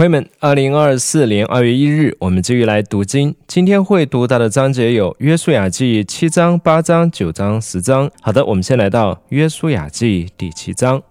朋友们，二零二四年二月一日，我们继续来读经。今天会读到的章节有《约书亚记》七章、八章、九章、十章。好的，我们先来到《约书亚记》第七章。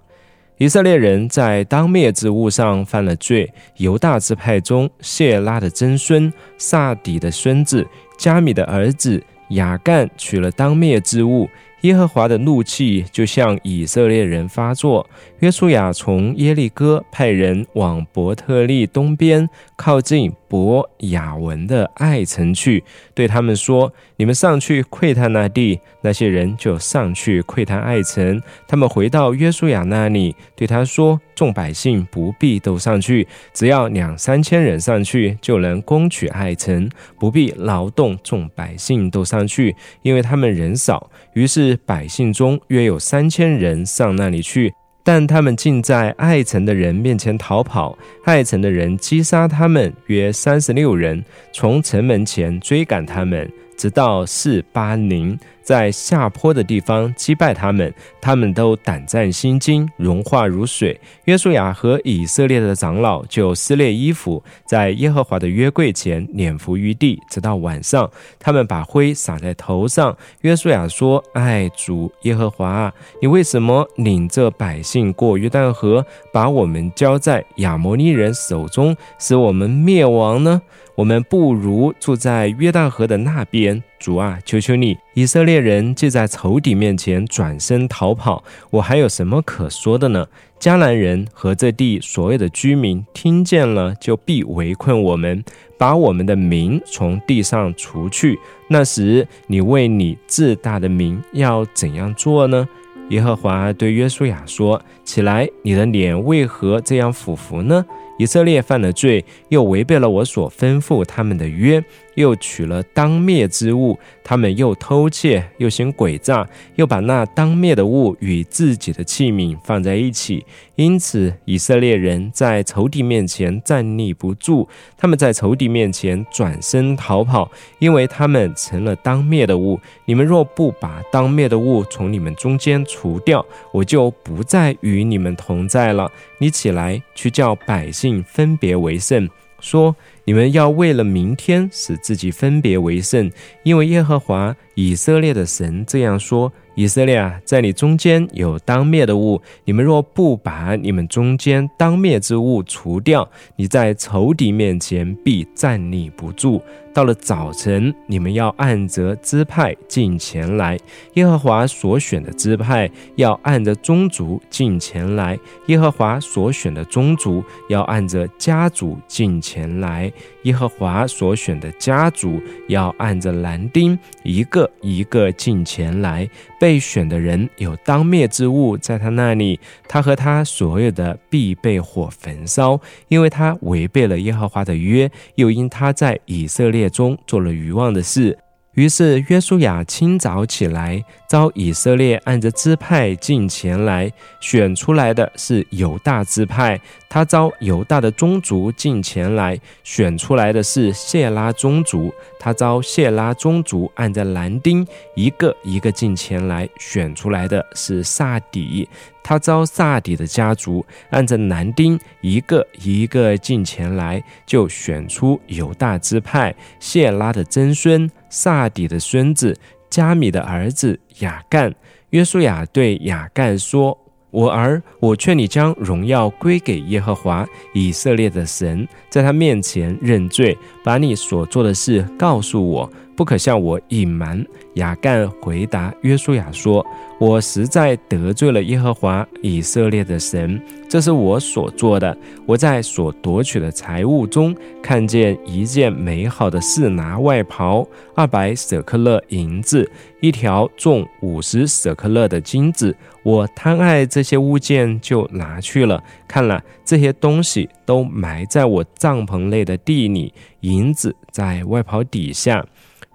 以色列人在当灭之物上犯了罪。犹大支派中，谢拉的曾孙萨底的孙子加米的儿子雅干取了当灭之物。耶和华的怒气就向以色列人发作。约书亚从耶利哥派人往伯特利东边靠近伯雅文的爱城去，对他们说：“你们上去窥探那地。”那些人就上去窥探爱城。他们回到约书亚那里，对他说：“众百姓不必都上去，只要两三千人上去，就能攻取爱城，不必劳动众百姓都上去，因为他们人少。”于是百姓中约有三千人上那里去。但他们竟在爱城的人面前逃跑，爱城的人击杀他们约三十六人，从城门前追赶他们，直到四八零。在下坡的地方击败他们，他们都胆战心惊，融化如水。约书亚和以色列的长老就撕裂衣服，在耶和华的约柜前脸伏于地，直到晚上。他们把灰撒在头上。约书亚说：“哎主耶和华，你为什么领着百姓过约旦河，把我们交在亚摩利人手中，使我们灭亡呢？我们不如住在约旦河的那边。”主啊，求求你！以色列人就在仇敌面前转身逃跑，我还有什么可说的呢？迦南人和这地所有的居民听见了，就必围困我们，把我们的民从地上除去。那时，你为你自大的民要怎样做呢？耶和华对约书亚说：“起来，你的脸为何这样俯伏呢？以色列犯了罪，又违背了我所吩咐他们的约。”又取了当灭之物，他们又偷窃，又行诡诈，又把那当灭的物与自己的器皿放在一起，因此以色列人在仇敌面前站立不住，他们在仇敌面前转身逃跑，因为他们成了当灭的物。你们若不把当灭的物从你们中间除掉，我就不再与你们同在了。你起来，去叫百姓分别为圣，说。你们要为了明天使自己分别为圣，因为耶和华以色列的神这样说。以色列啊，在你中间有当灭的物，你们若不把你们中间当灭之物除掉，你在仇敌面前必站立不住。到了早晨，你们要按着支派进前来；耶和华所选的支派要按着宗族进前来；耶和华所选的宗族要按着家族进前来；耶和华所选的家族要按着蓝丁一个一个进前来。被被选的人有当灭之物在他那里，他和他所有的必被火焚烧，因为他违背了耶和华的约，又因他在以色列中做了愚妄的事。于是约书亚清早起来，招以色列按着支派进前来，选出来的是犹大支派。他招犹大的宗族进前来，选出来的是谢拉宗族。他招谢拉宗族按着蓝丁一个一个进前来，选出来的是萨底。他招萨底的家族按着男丁一个一个进前来，就选出犹大支派谢拉的曾孙。萨底的孙子加米的儿子雅干，约书亚对雅干说：“我儿，我劝你将荣耀归给耶和华以色列的神，在他面前认罪，把你所做的事告诉我。”不可向我隐瞒。雅干回答约书亚说：“我实在得罪了耶和华以色列的神，这是我所做的。我在所夺取的财物中看见一件美好的示拿外袍，二百舍克勒银子，一条重五十舍克勒的金子。我贪爱这些物件，就拿去了。看了这些东西，都埋在我帐篷内的地里，银子在外袍底下。”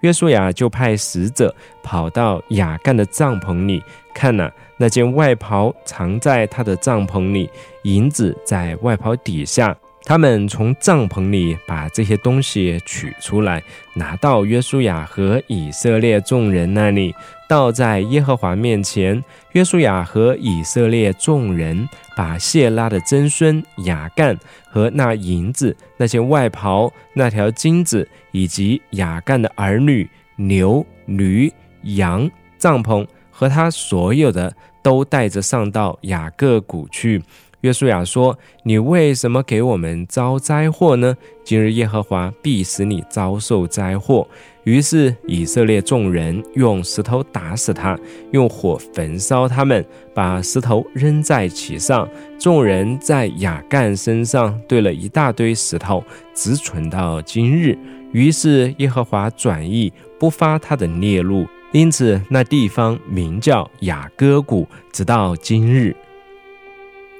约书亚就派使者跑到雅干的帐篷里，看了那件外袍藏在他的帐篷里，银子在外袍底下。他们从帐篷里把这些东西取出来，拿到约书亚和以色列众人那里，倒在耶和华面前。约书亚和以色列众人把谢拉的曾孙雅干和那银子、那些外袍、那条金子，以及雅干的儿女、牛、驴、羊、帐篷和他所有的，都带着上到雅各谷去。约书亚说：“你为什么给我们遭灾祸呢？今日耶和华必使你遭受灾祸。”于是以色列众人用石头打死他，用火焚烧他们，把石头扔在其上。众人在雅干身上堆了一大堆石头，直存到今日。于是耶和华转意，不发他的烈怒，因此那地方名叫雅各谷，直到今日。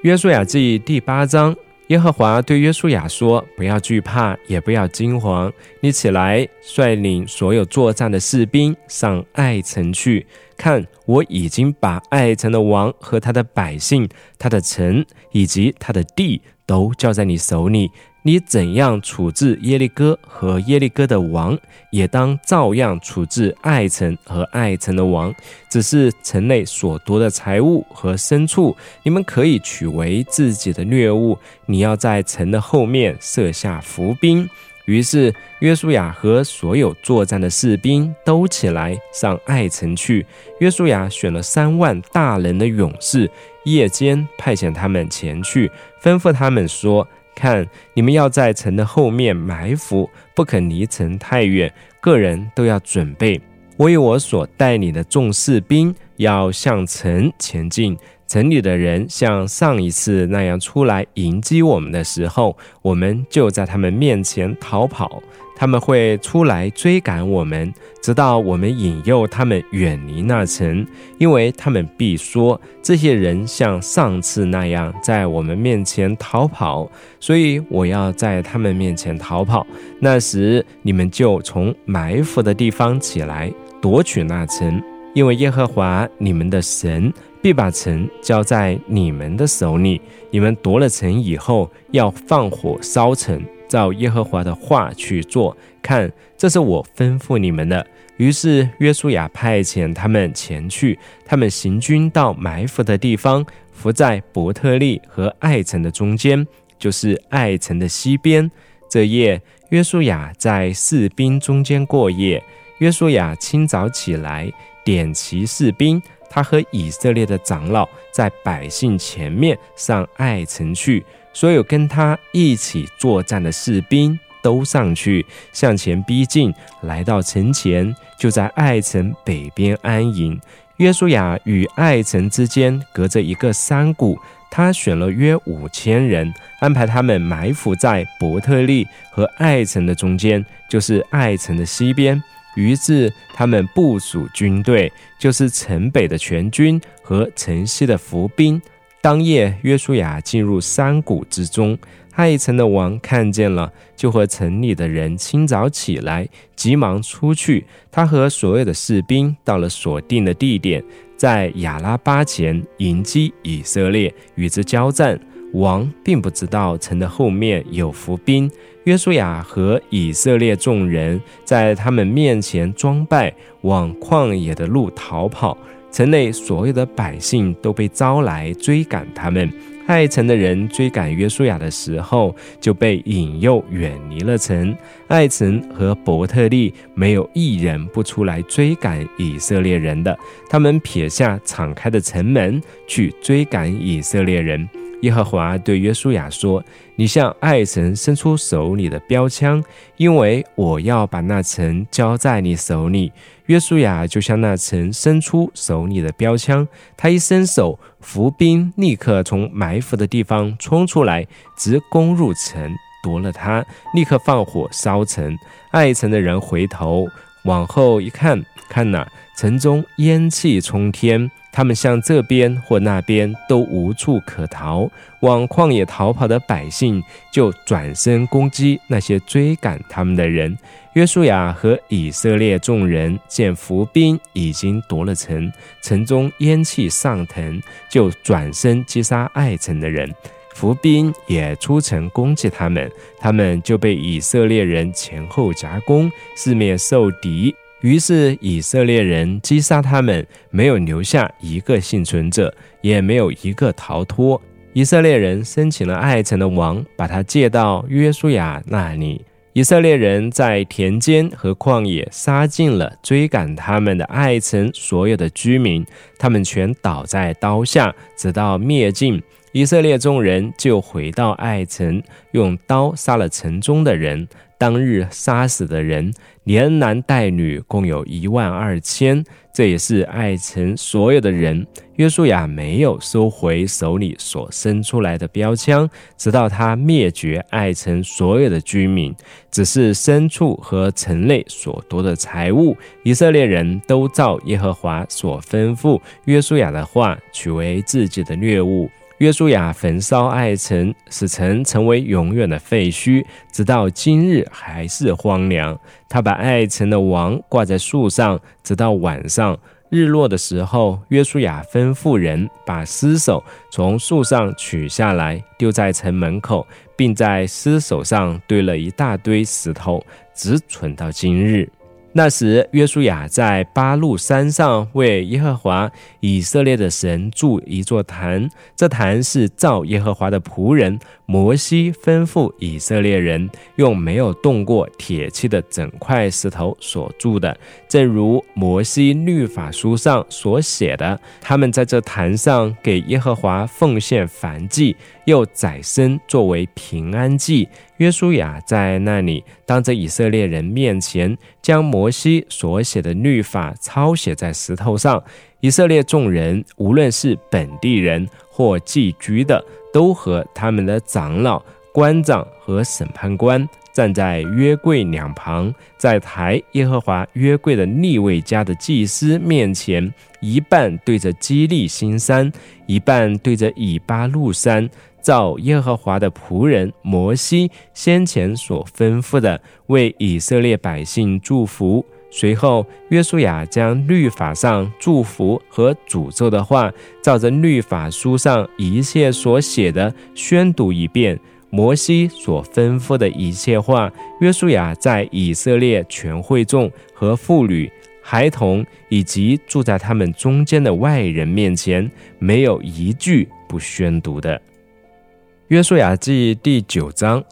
约书亚记第八章，耶和华对约书亚说：“不要惧怕，也不要惊慌。你起来，率领所有作战的士兵上爱城去。看，我已经把爱城的王和他的百姓、他的城以及他的地都交在你手里。”你怎样处置耶利哥和耶利哥的王，也当照样处置爱城和爱城的王。只是城内所夺的财物和牲畜，你们可以取为自己的掠物。你要在城的后面设下伏兵。于是约书亚和所有作战的士兵都起来上爱城去。约书亚选了三万大人的勇士，夜间派遣他们前去，吩咐他们说。看，你们要在城的后面埋伏，不肯离城太远。个人都要准备。我与我所带领的众士兵要向城前进。城里的人像上一次那样出来迎击我们的时候，我们就在他们面前逃跑。他们会出来追赶我们，直到我们引诱他们远离那城，因为他们必说这些人像上次那样在我们面前逃跑，所以我要在他们面前逃跑。那时你们就从埋伏的地方起来夺取那城，因为耶和华你们的神。必把城交在你们的手里。你们夺了城以后，要放火烧城，照耶和华的话去做。看，这是我吩咐你们的。于是约书亚派遣他们前去。他们行军到埋伏的地方，伏在伯特利和爱城的中间，就是爱城的西边。这夜，约书亚在士兵中间过夜。约书亚清早起来，点齐士兵。他和以色列的长老在百姓前面上爱城去，所有跟他一起作战的士兵都上去，向前逼近，来到城前，就在爱城北边安营。约书亚与爱城之间隔着一个山谷，他选了约五千人，安排他们埋伏在伯特利和爱城的中间，就是爱城的西边。于是他们部署军队，就是城北的全军和城西的伏兵。当夜，约书亚进入山谷之中，爱城的王看见了，就和城里的人清早起来，急忙出去。他和所有的士兵到了所定的地点，在亚拉巴前迎击以色列，与之交战。王并不知道城的后面有伏兵。约书亚和以色列众人在他们面前装败，往旷野的路逃跑。城内所有的百姓都被招来追赶他们。爱城的人追赶约书亚的时候，就被引诱远离了城。爱城和伯特利没有一人不出来追赶以色列人的，他们撇下敞开的城门去追赶以色列人。耶和华对约书亚说：“你向爱神伸出手里的标枪，因为我要把那城交在你手里。”约书亚就向那城伸出手里的标枪，他一伸手，伏兵立刻从埋伏的地方冲出来，直攻入城，夺了他，立刻放火烧城。爱城的人回头往后一看，看哪，城中烟气冲天。他们向这边或那边都无处可逃，往旷野逃跑的百姓就转身攻击那些追赶他们的人。约书亚和以色列众人见伏兵已经夺了城，城中烟气上腾，就转身击杀爱城的人。伏兵也出城攻击他们，他们就被以色列人前后夹攻，四面受敌。于是以色列人击杀他们，没有留下一个幸存者，也没有一个逃脱。以色列人申请了爱城的王，把他借到约书亚那里。以色列人在田间和旷野杀尽了追赶他们的爱城所有的居民，他们全倒在刀下，直到灭尽。以色列众人就回到爱城，用刀杀了城中的人。当日杀死的人，连男带女，共有一万二千。这也是爱城所有的人。约书亚没有收回手里所伸出来的标枪，直到他灭绝爱城所有的居民，只是牲畜和城内所夺的财物。以色列人都照耶和华所吩咐约书亚的话，取为自己的掠物。约书亚焚烧爱城，使城成为永远的废墟，直到今日还是荒凉。他把爱城的王挂在树上，直到晚上日落的时候，约书亚吩咐人把尸首从树上取下来，丢在城门口，并在尸首上堆了一大堆石头，直存到今日。那时，约书亚在巴路山上为耶和华以色列的神筑一座坛。这坛是造耶和华的仆人摩西吩咐以色列人用没有动过铁器的整块石头所筑的，正如摩西律法书上所写的。他们在这坛上给耶和华奉献燔祭，又宰牲作为平安祭。约书亚在那里当着以色列人面前，将摩西所写的律法抄写在石头上。以色列众人，无论是本地人或寄居的，都和他们的长老、官长和审判官站在约柜两旁，在抬耶和华约柜的立位家的祭司面前，一半对着基利新山，一半对着以巴路山。照耶和华的仆人摩西先前所吩咐的，为以色列百姓祝福。随后，约书亚将律法上祝福和诅咒的话，照着律法书上一切所写的宣读一遍。摩西所吩咐的一切话，约书亚在以色列全会众和妇女、孩童以及住在他们中间的外人面前，没有一句不宣读的。约书亚记第九章：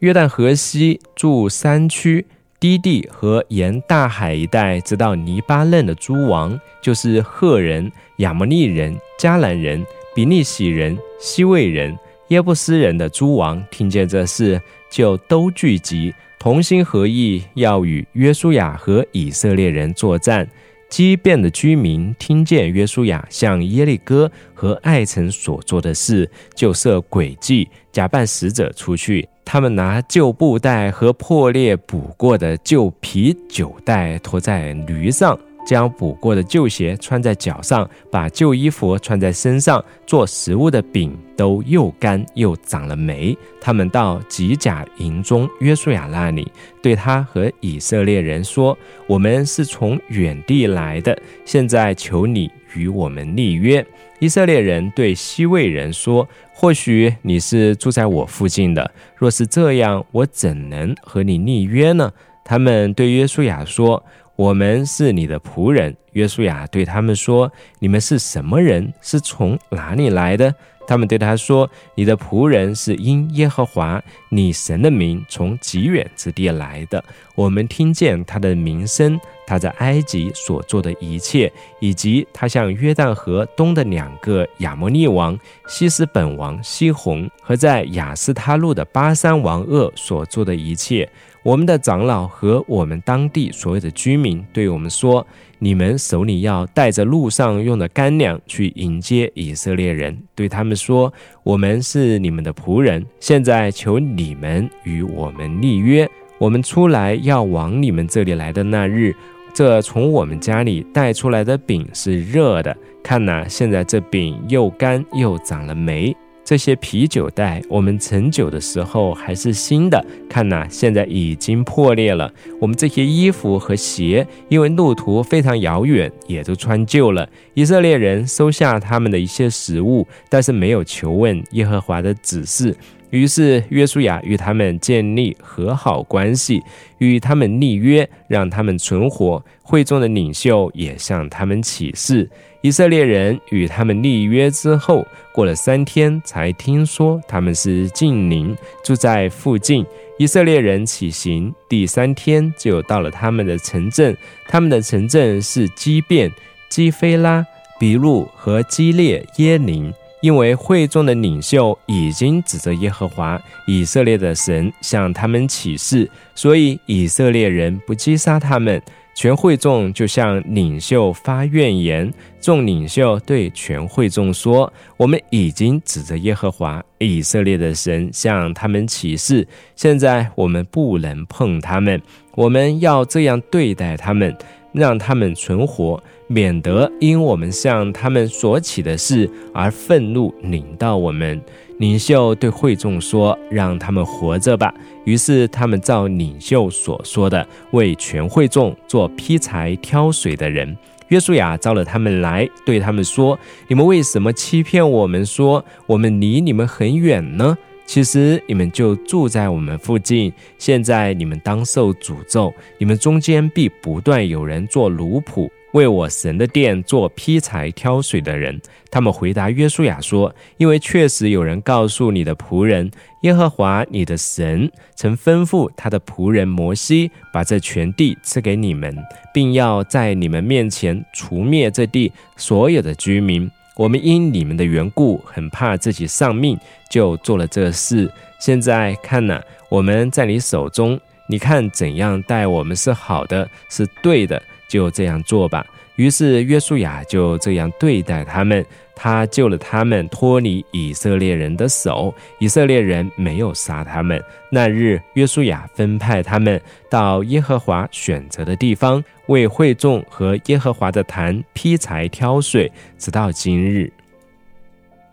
约旦河西住山区低地和沿大海一带，直到黎巴嫩的诸王，就是赫人、亚摩利人、迦南人、比利洗人、西魏人、耶布斯人的诸王，听见这事，就都聚集，同心合意，要与约书亚和以色列人作战。畸变的居民听见约书亚向耶利哥和艾城所做的事，就设诡计，假扮使者出去。他们拿旧布袋和破裂补过的旧皮酒袋驮在驴上。将补过的旧鞋穿在脚上，把旧衣服穿在身上，做食物的饼都又干又长了霉。他们到吉甲营中约书亚那里，对他和以色列人说：“我们是从远地来的，现在求你与我们立约。”以色列人对西魏人说：“或许你是住在我附近的，若是这样，我怎能和你立约呢？”他们对约书亚说。我们是你的仆人，约书亚对他们说：“你们是什么人？是从哪里来的？”他们对他说：“你的仆人是因耶和华你神的名从极远之地来的。我们听见他的名声，他在埃及所做的一切，以及他向约旦河东的两个亚摩利王西斯本王西宏和在雅斯他路的巴山王鄂所做的一切。我们的长老和我们当地所有的居民对我们说。”你们手里要带着路上用的干粮去迎接以色列人，对他们说：“我们是你们的仆人，现在求你们与我们立约。我们出来要往你们这里来的那日，这从我们家里带出来的饼是热的。看呐，现在这饼又干又长了霉。”这些啤酒袋，我们盛酒的时候还是新的，看呐，现在已经破裂了。我们这些衣服和鞋，因为路途非常遥远，也都穿旧了。以色列人收下他们的一些食物，但是没有求问耶和华的指示。于是约书亚与他们建立和好关系，与他们立约，让他们存活。会中的领袖也向他们起誓。以色列人与他们立约之后，过了三天，才听说他们是近邻，住在附近。以色列人起行，第三天就到了他们的城镇。他们的城镇是基变、基菲拉、比路和基列耶林。因为会众的领袖已经指着耶和华以色列的神向他们起誓，所以以色列人不击杀他们。全会众就向领袖发怨言。众领袖对全会众说：“我们已经指着耶和华以色列的神向他们起誓，现在我们不能碰他们，我们要这样对待他们。”让他们存活，免得因我们向他们所起的事而愤怒领到我们。领袖对会众说：“让他们活着吧。”于是他们照领袖所说的，为全会众做劈柴、挑水的人。约书亚招了他们来，对他们说：“你们为什么欺骗我们，说我们离你们很远呢？”其实你们就住在我们附近，现在你们当受诅咒，你们中间必不断有人做奴仆，为我神的殿做劈柴、挑水的人。他们回答约书亚说：“因为确实有人告诉你的仆人耶和华你的神曾吩咐他的仆人摩西，把这全地赐给你们，并要在你们面前除灭这地所有的居民。”我们因你们的缘故，很怕自己丧命，就做了这事。现在看呢，我们在你手中，你看怎样待我们是好的，是对的，就这样做吧。于是约书亚就这样对待他们，他救了他们脱离以色列人的手，以色列人没有杀他们。那日约书亚分派他们到耶和华选择的地方，为会众和耶和华的坛劈柴挑水，直到今日。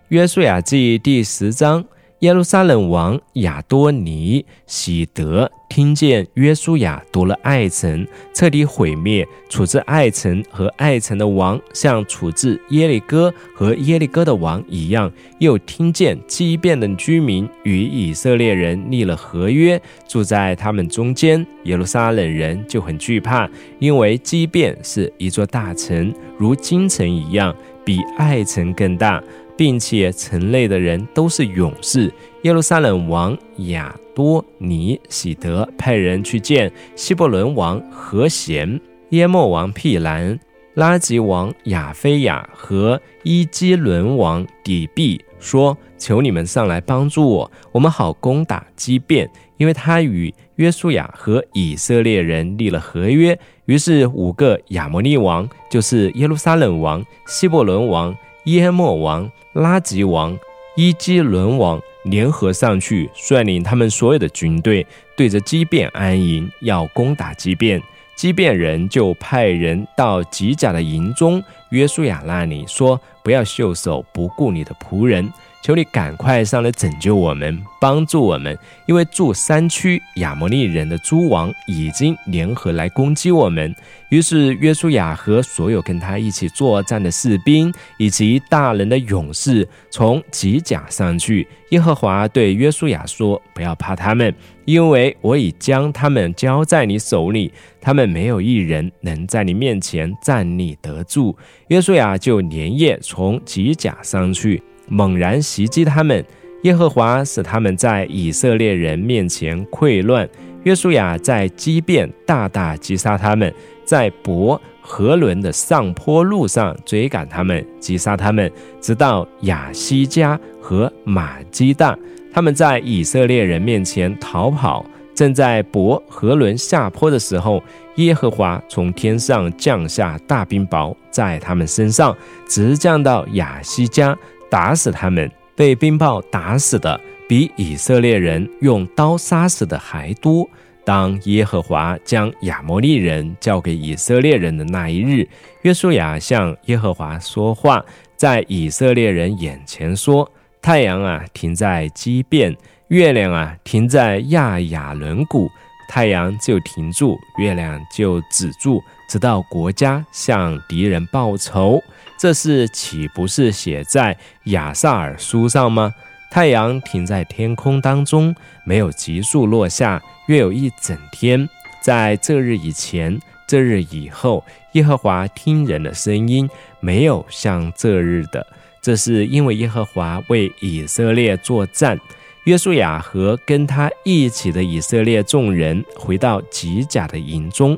约书亚记第十章。耶路撒冷王亚多尼喜德听见约书亚夺了爱城，彻底毁灭、处置爱城和爱城的王，像处置耶利哥和耶利哥的王一样。又听见畸变的居民与以色列人立了合约，住在他们中间。耶路撒冷人就很惧怕，因为畸变是一座大城，如京城一样，比爱城更大。并且城内的人都是勇士。耶路撒冷王亚多尼喜德派人去见希伯伦王和贤、耶莫王辟兰、拉吉王亚菲亚和伊基伦王底毕，说：“求你们上来帮助我，我们好攻打基变，因为他与约书亚和以色列人立了合约。”于是五个亚摩利王，就是耶路撒冷王、希伯伦王。耶莫王、拉吉王、伊基伦王联合上去，率领他们所有的军队，对着基变安营，要攻打基变。基变人就派人到吉甲的营中，约书亚那里说：“不要袖手不顾你的仆人。”求你赶快上来拯救我们，帮助我们，因为住山区亚摩利人的诸王已经联合来攻击我们。于是约书亚和所有跟他一起作战的士兵以及大人的勇士从吉甲上去。耶和华对约书亚说：“不要怕他们，因为我已将他们交在你手里，他们没有一人能在你面前站立得住。”约书亚就连夜从吉甲上去。猛然袭击他们，耶和华使他们在以色列人面前溃乱。约书亚在基变大大击杀他们，在伯和伦的上坡路上追赶他们，击杀他们，直到亚西加和马基大。他们在以色列人面前逃跑，正在伯和伦下坡的时候，耶和华从天上降下大冰雹，在他们身上直降到亚西加。打死他们，被冰雹打死的比以色列人用刀杀死的还多。当耶和华将亚摩利人交给以色列人的那一日，约书亚向耶和华说话，在以色列人眼前说：“太阳啊停在基变，月亮啊停在亚雅伦谷。太阳就停住，月亮就止住，直到国家向敌人报仇。这事岂不是写在亚萨尔书上吗？太阳停在天空当中，没有急速落下，约有一整天。在这日以前，这日以后，耶和华听人的声音，没有像这日的。这是因为耶和华为以色列作战。约书亚和跟他一起的以色列众人回到吉甲的营中，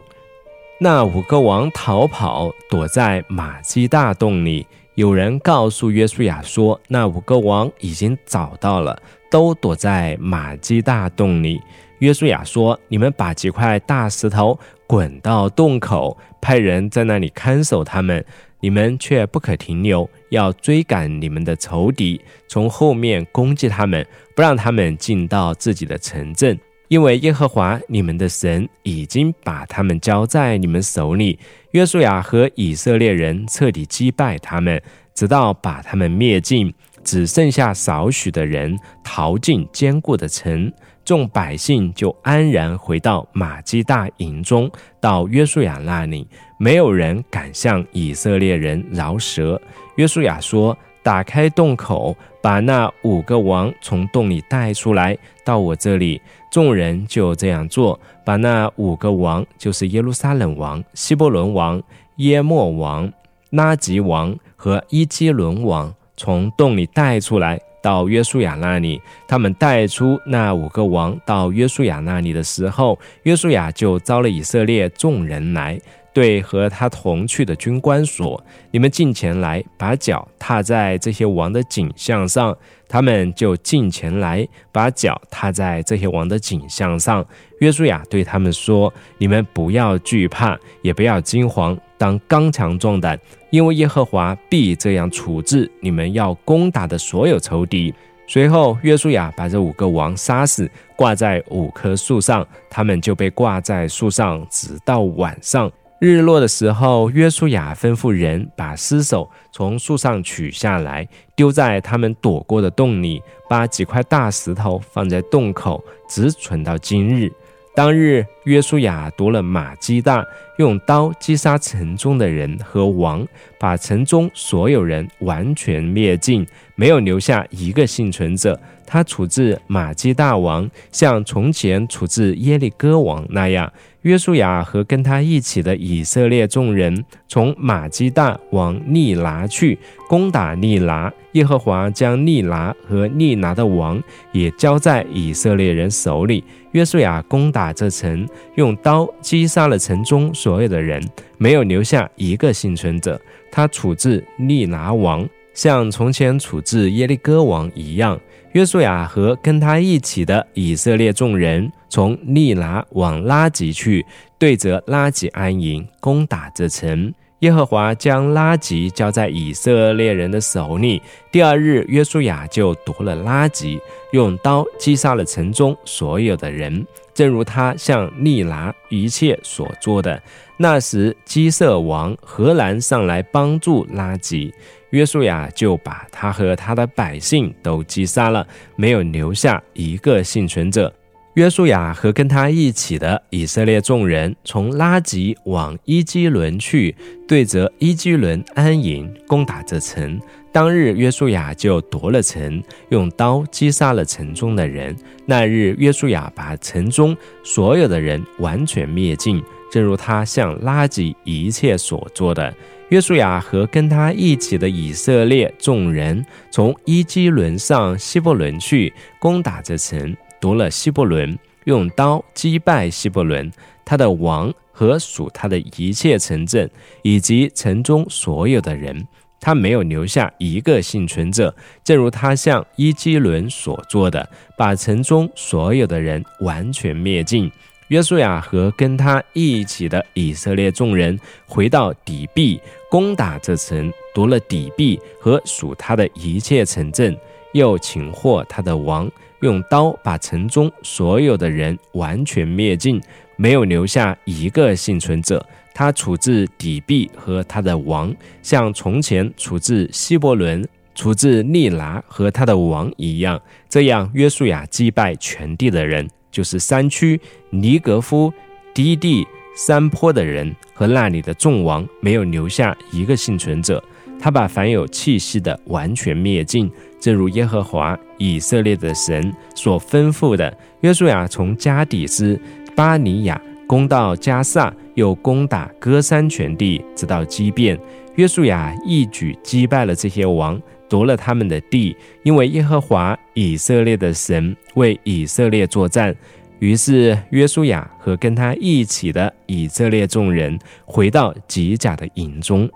那五个王逃跑，躲在马基大洞里。有人告诉约书亚说，那五个王已经找到了，都躲在马基大洞里。约书亚说：“你们把几块大石头滚到洞口，派人在那里看守他们。你们却不可停留，要追赶你们的仇敌，从后面攻击他们。”不让他们进到自己的城镇，因为耶和华你们的神已经把他们交在你们手里。约书亚和以色列人彻底击败他们，直到把他们灭尽，只剩下少许的人逃进坚固的城。众百姓就安然回到马基大营中，到约书亚那里，没有人敢向以色列人饶舌。约书亚说。打开洞口，把那五个王从洞里带出来，到我这里。众人就这样做，把那五个王，就是耶路撒冷王、希伯伦王、耶莫王、拉吉王和伊基伦王，从洞里带出来，到约书亚那里。他们带出那五个王到约书亚那里的时候，约书亚就招了以色列众人来。对和他同去的军官说：“你们进前来，把脚踏在这些王的颈项上。”他们就进前来，把脚踏在这些王的颈项上。约书亚对他们说：“你们不要惧怕，也不要惊慌，当刚强壮胆，因为耶和华必这样处置你们要攻打的所有仇敌。”随后，约书亚把这五个王杀死，挂在五棵树上，他们就被挂在树上，直到晚上。日落的时候，约书亚吩咐人把尸首从树上取下来，丢在他们躲过的洞里，把几块大石头放在洞口，直存到今日。当日，约书亚夺了马鸡蛋，用刀击杀城中的人和王，把城中所有人完全灭尽，没有留下一个幸存者。他处置马基大王，像从前处置耶利哥王那样。约书亚和跟他一起的以色列众人从马基大往利拿去攻打利拿。耶和华将利拿和利拿的王也交在以色列人手里。约书亚攻打这城，用刀击杀了城中所所有的人，没有留下一个幸存者。他处置利拿王，像从前处置耶利哥王一样。约书亚和跟他一起的以色列众人从利拿往拉吉去，对着拉吉安营，攻打这城。耶和华将拉吉交在以色列人的手里。第二日，约书亚就夺了拉吉，用刀击杀了城中所有的人，正如他向利拿一切所做的。那时，基色王荷兰上来帮助拉吉。约书亚就把他和他的百姓都击杀了，没有留下一个幸存者。约书亚和跟他一起的以色列众人从拉吉往伊基伦去，对着伊基伦安营，攻打这城。当日，约书亚就夺了城，用刀击杀了城中的人。那日，约书亚把城中所有的人完全灭尽，正如他向拉吉一切所做的。约书亚和跟他一起的以色列众人从伊基伦上希伯伦去攻打这城，夺了希伯伦，用刀击败希伯伦，他的王和属他的一切城镇，以及城中所有的人，他没有留下一个幸存者，正如他向伊基伦所做的，把城中所有的人完全灭尽。约书亚和跟他一起的以色列众人回到底壁，攻打这城，夺了底壁和属他的一切城镇，又擒获他的王，用刀把城中所有的人完全灭尽，没有留下一个幸存者。他处置底壁和他的王，像从前处置希伯伦、处置利拿和他的王一样。这样，约书亚击败全地的人，就是山区尼格夫、低地、山坡的人和那里的众王，没有留下一个幸存者。他把凡有气息的完全灭尽，正如耶和华以色列的神所吩咐的。约书亚从加底斯、巴尼亚攻到加萨，又攻打歌山全地，直到基变。约书亚一举击败了这些王，夺了他们的地，因为耶和华以色列的神为以色列作战。于是约书亚和跟他一起的以色列众人回到吉甲的营中。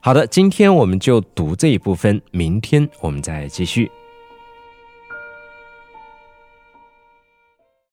好的，今天我们就读这一部分，明天我们再继续。